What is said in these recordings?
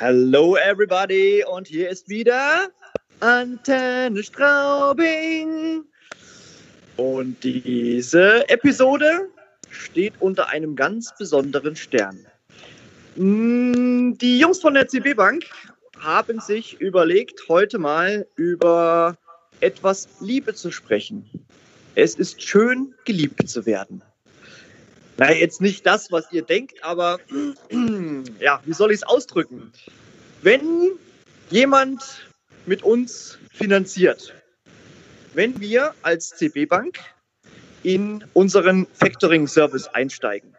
Hello everybody und hier ist wieder Antenne Straubing. Und diese Episode steht unter einem ganz besonderen Stern. Mm, die Jungs von der CB Bank haben sich überlegt, heute mal über etwas Liebe zu sprechen. Es ist schön, geliebt zu werden. Na, jetzt nicht das, was ihr denkt, aber ja, wie soll ich es ausdrücken? Wenn jemand mit uns finanziert, wenn wir als CB Bank in unseren Factoring-Service einsteigen,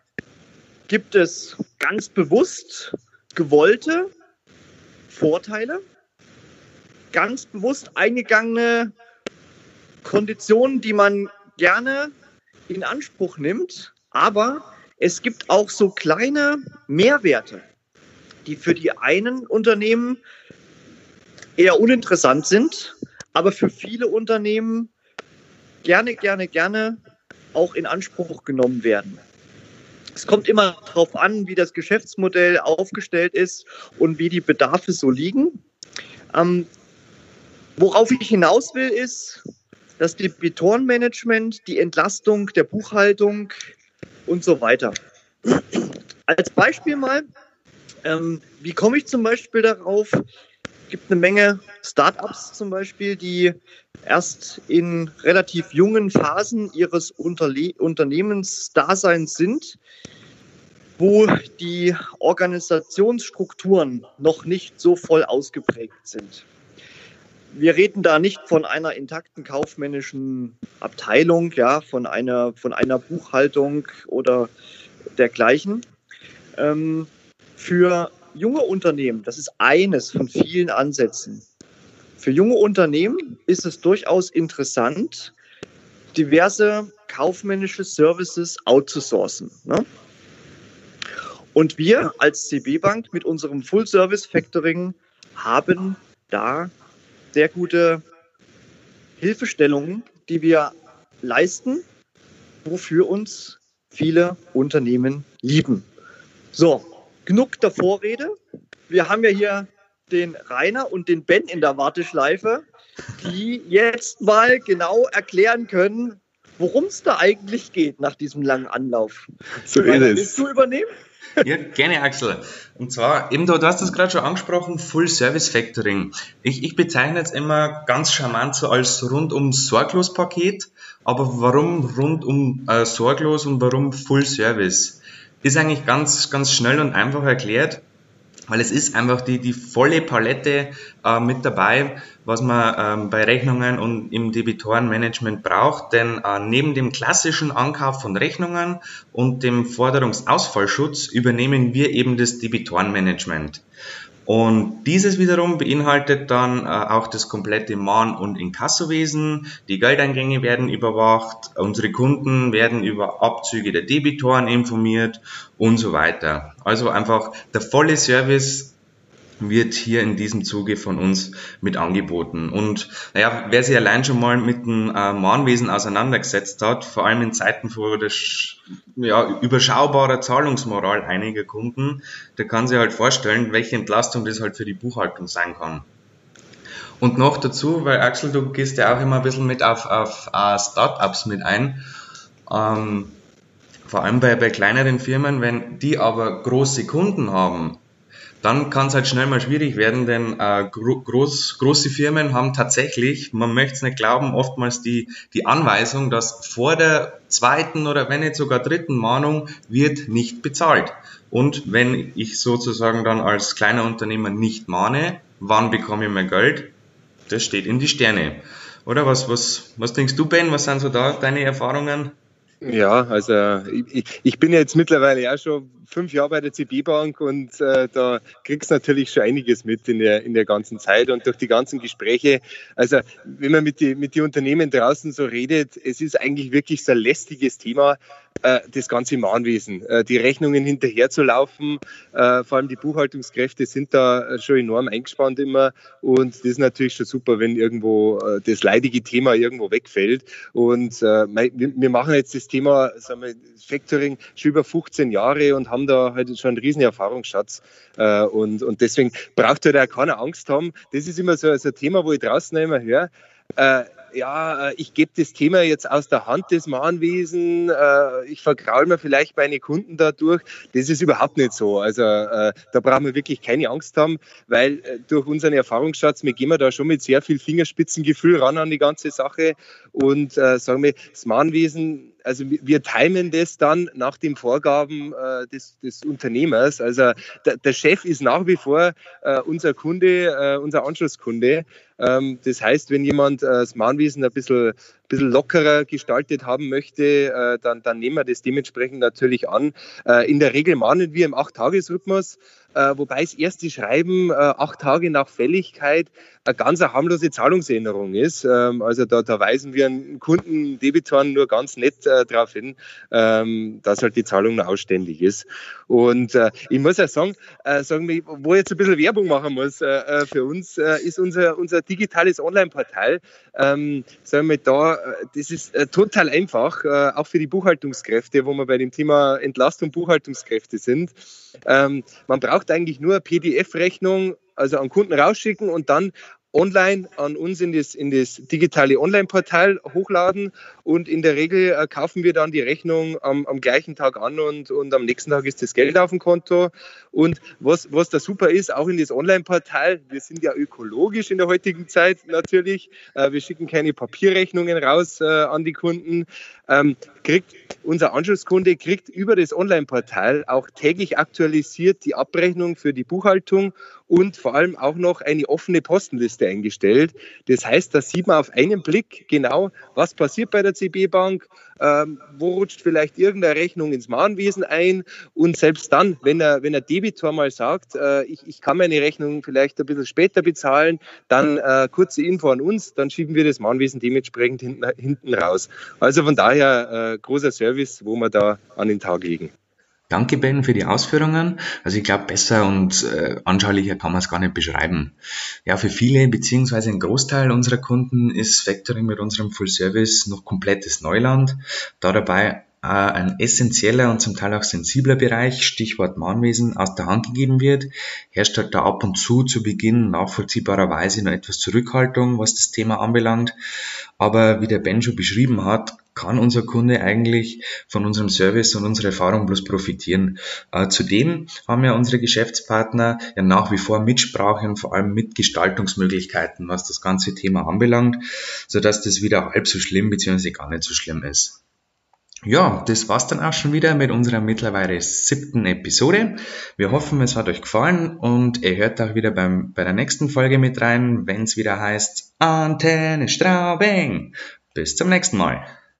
gibt es ganz bewusst gewollte Vorteile, ganz bewusst eingegangene Konditionen, die man gerne in Anspruch nimmt, aber es gibt auch so kleine Mehrwerte, die für die einen Unternehmen eher uninteressant sind, aber für viele Unternehmen gerne, gerne, gerne auch in Anspruch genommen werden. Es kommt immer darauf an, wie das Geschäftsmodell aufgestellt ist und wie die Bedarfe so liegen. Ähm, worauf ich hinaus will, ist, das Debitorenmanagement, die Entlastung der Buchhaltung, und so weiter. Als Beispiel mal, ähm, wie komme ich zum Beispiel darauf? Es gibt eine Menge Startups zum Beispiel, die erst in relativ jungen Phasen ihres Unterle Unternehmensdaseins sind, wo die Organisationsstrukturen noch nicht so voll ausgeprägt sind wir reden da nicht von einer intakten kaufmännischen Abteilung, ja, von einer, von einer Buchhaltung oder dergleichen. Ähm, für junge Unternehmen, das ist eines von vielen Ansätzen. Für junge Unternehmen ist es durchaus interessant, diverse kaufmännische Services outzusourcen. Ne? Und wir als CB Bank mit unserem Full Service Factoring haben da sehr gute Hilfestellungen, die wir leisten, wofür uns viele Unternehmen lieben. So, genug der Vorrede. Wir haben ja hier den Rainer und den Ben in der Warteschleife, die jetzt mal genau erklären können, worum es da eigentlich geht nach diesem langen Anlauf. So ist es. Willst du übernehmen? Ja, gerne, Axel. Und zwar, eben da, du hast das gerade schon angesprochen, Full Service Factoring. Ich, ich bezeichne es immer ganz charmant so als rundum sorglos Paket. Aber warum rundum äh, sorglos und warum Full Service? Ist eigentlich ganz, ganz schnell und einfach erklärt weil es ist einfach die, die volle Palette äh, mit dabei, was man ähm, bei Rechnungen und im Debitorenmanagement braucht. Denn äh, neben dem klassischen Ankauf von Rechnungen und dem Forderungsausfallschutz übernehmen wir eben das Debitorenmanagement. Und dieses wiederum beinhaltet dann äh, auch das komplette Mahn- und Inkassowesen. Die Geldeingänge werden überwacht, unsere Kunden werden über Abzüge der Debitoren informiert und so weiter. Also einfach der volle Service wird hier in diesem Zuge von uns mit angeboten. Und naja, wer sich allein schon mal mit dem äh, Mahnwesen auseinandergesetzt hat, vor allem in Zeiten vor der ja, überschaubarer Zahlungsmoral einiger Kunden, der kann sich halt vorstellen, welche Entlastung das halt für die Buchhaltung sein kann. Und noch dazu, weil Axel, du gehst ja auch immer ein bisschen mit auf, auf uh, Startups mit ein. Ähm, vor allem bei, bei kleineren Firmen, wenn die aber große Kunden haben, dann kann es halt schnell mal schwierig werden, denn äh, groß, große Firmen haben tatsächlich, man möchte es nicht glauben, oftmals die, die Anweisung, dass vor der zweiten oder wenn nicht sogar dritten Mahnung wird nicht bezahlt. Und wenn ich sozusagen dann als kleiner Unternehmer nicht mahne, wann bekomme ich mein Geld? Das steht in die Sterne. Oder was, was, was denkst du, Ben? Was sind so da deine Erfahrungen? Ja, also ich, ich bin jetzt mittlerweile auch schon fünf Jahre bei der CB Bank und äh, da kriegst du natürlich schon einiges mit in der, in der ganzen Zeit und durch die ganzen Gespräche. Also wenn man mit den mit die Unternehmen draußen so redet, es ist eigentlich wirklich so ein lästiges Thema, äh, das ganze Mahnwesen, äh, die Rechnungen hinterherzulaufen. Äh, vor allem die Buchhaltungskräfte sind da schon enorm eingespannt immer und das ist natürlich schon super, wenn irgendwo das leidige Thema irgendwo wegfällt. Und wir machen jetzt das Thema sagen wir, Factoring schon über 15 Jahre und haben da halt schon einen riesen Erfahrungsschatz. Und, und deswegen braucht halt auch keiner Angst haben. Das ist immer so, so ein Thema, wo ich draußen immer höre ja, äh, ich gebe das Thema jetzt aus der Hand des Mahnwesen, äh, ich vergraul mir vielleicht meine Kunden dadurch. Das ist überhaupt nicht so. Also äh, da brauchen wir wirklich keine Angst haben, weil durch unseren Erfahrungsschatz, wir gehen da schon mit sehr viel Fingerspitzengefühl ran an die ganze Sache und sagen wir, das Mahnwesen also wir timen das dann nach den Vorgaben äh, des, des, Unternehmers. Also der, der, Chef ist nach wie vor äh, unser Kunde, äh, unser Anschlusskunde. Ähm, das heißt, wenn jemand äh, das Mahnwesen ein bisschen, bisschen lockerer gestaltet haben möchte, äh, dann, dann nehmen wir das dementsprechend natürlich an. Äh, in der Regel mahnen wir im Acht-Tages-Rhythmus äh, wobei das erste Schreiben acht Tage nach Fälligkeit eine ganz harmlose Zahlungsänderung ist. Ähm, also da, da weisen wir einen Kunden, Debitoren nur ganz nett darauf hin, ähm, dass halt die Zahlung noch ausständig ist. Und ich muss auch sagen, sagen wir, wo ich jetzt ein bisschen Werbung machen muss für uns, ist unser, unser digitales Online-Portal. Ähm, sagen wir da, das ist äh, total einfach, äh, auch für die Buchhaltungskräfte, wo wir bei dem Thema Entlastung Buchhaltungskräfte sind. Ähm, man braucht eigentlich nur eine PDF-Rechnung, also an Kunden rausschicken und dann online an uns in das, in das digitale Online-Portal hochladen. Und in der Regel äh, kaufen wir dann die Rechnung am, am, gleichen Tag an und, und am nächsten Tag ist das Geld auf dem Konto. Und was, was da super ist, auch in das Online-Portal, wir sind ja ökologisch in der heutigen Zeit natürlich, äh, wir schicken keine Papierrechnungen raus äh, an die Kunden, ähm, kriegt unser Anschlusskunde kriegt über das Online-Portal auch täglich aktualisiert die Abrechnung für die Buchhaltung und vor allem auch noch eine offene Postenliste eingestellt. Das heißt, da sieht man auf einen Blick genau, was passiert bei der CB Bank, ähm, wo rutscht vielleicht irgendeine Rechnung ins Mahnwesen ein und selbst dann, wenn er, wenn der Debitor mal sagt, äh, ich, ich kann meine Rechnung vielleicht ein bisschen später bezahlen, dann äh, kurze Info an uns, dann schieben wir das Mahnwesen dementsprechend hinten, hinten raus. Also von daher äh, großer Service, wo wir da an den Tag legen. Danke, Ben, für die Ausführungen. Also ich glaube, besser und äh, anschaulicher kann man es gar nicht beschreiben. Ja, für viele beziehungsweise ein Großteil unserer Kunden ist Factoring mit unserem Full Service noch komplettes Neuland, da dabei äh, ein essentieller und zum Teil auch sensibler Bereich, Stichwort Mahnwesen, aus der Hand gegeben wird, herrscht halt da ab und zu zu Beginn nachvollziehbarerweise noch etwas Zurückhaltung, was das Thema anbelangt. Aber wie der Ben schon beschrieben hat, kann unser Kunde eigentlich von unserem Service und unserer Erfahrung bloß profitieren. Äh, zudem haben ja unsere Geschäftspartner ja nach wie vor Mitsprache und vor allem Mitgestaltungsmöglichkeiten, was das ganze Thema anbelangt, sodass das wieder halb so schlimm bzw. gar nicht so schlimm ist. Ja, das war's dann auch schon wieder mit unserer mittlerweile siebten Episode. Wir hoffen, es hat euch gefallen und ihr hört auch wieder beim, bei der nächsten Folge mit rein, wenn es wieder heißt Antenne Straubing. Bis zum nächsten Mal.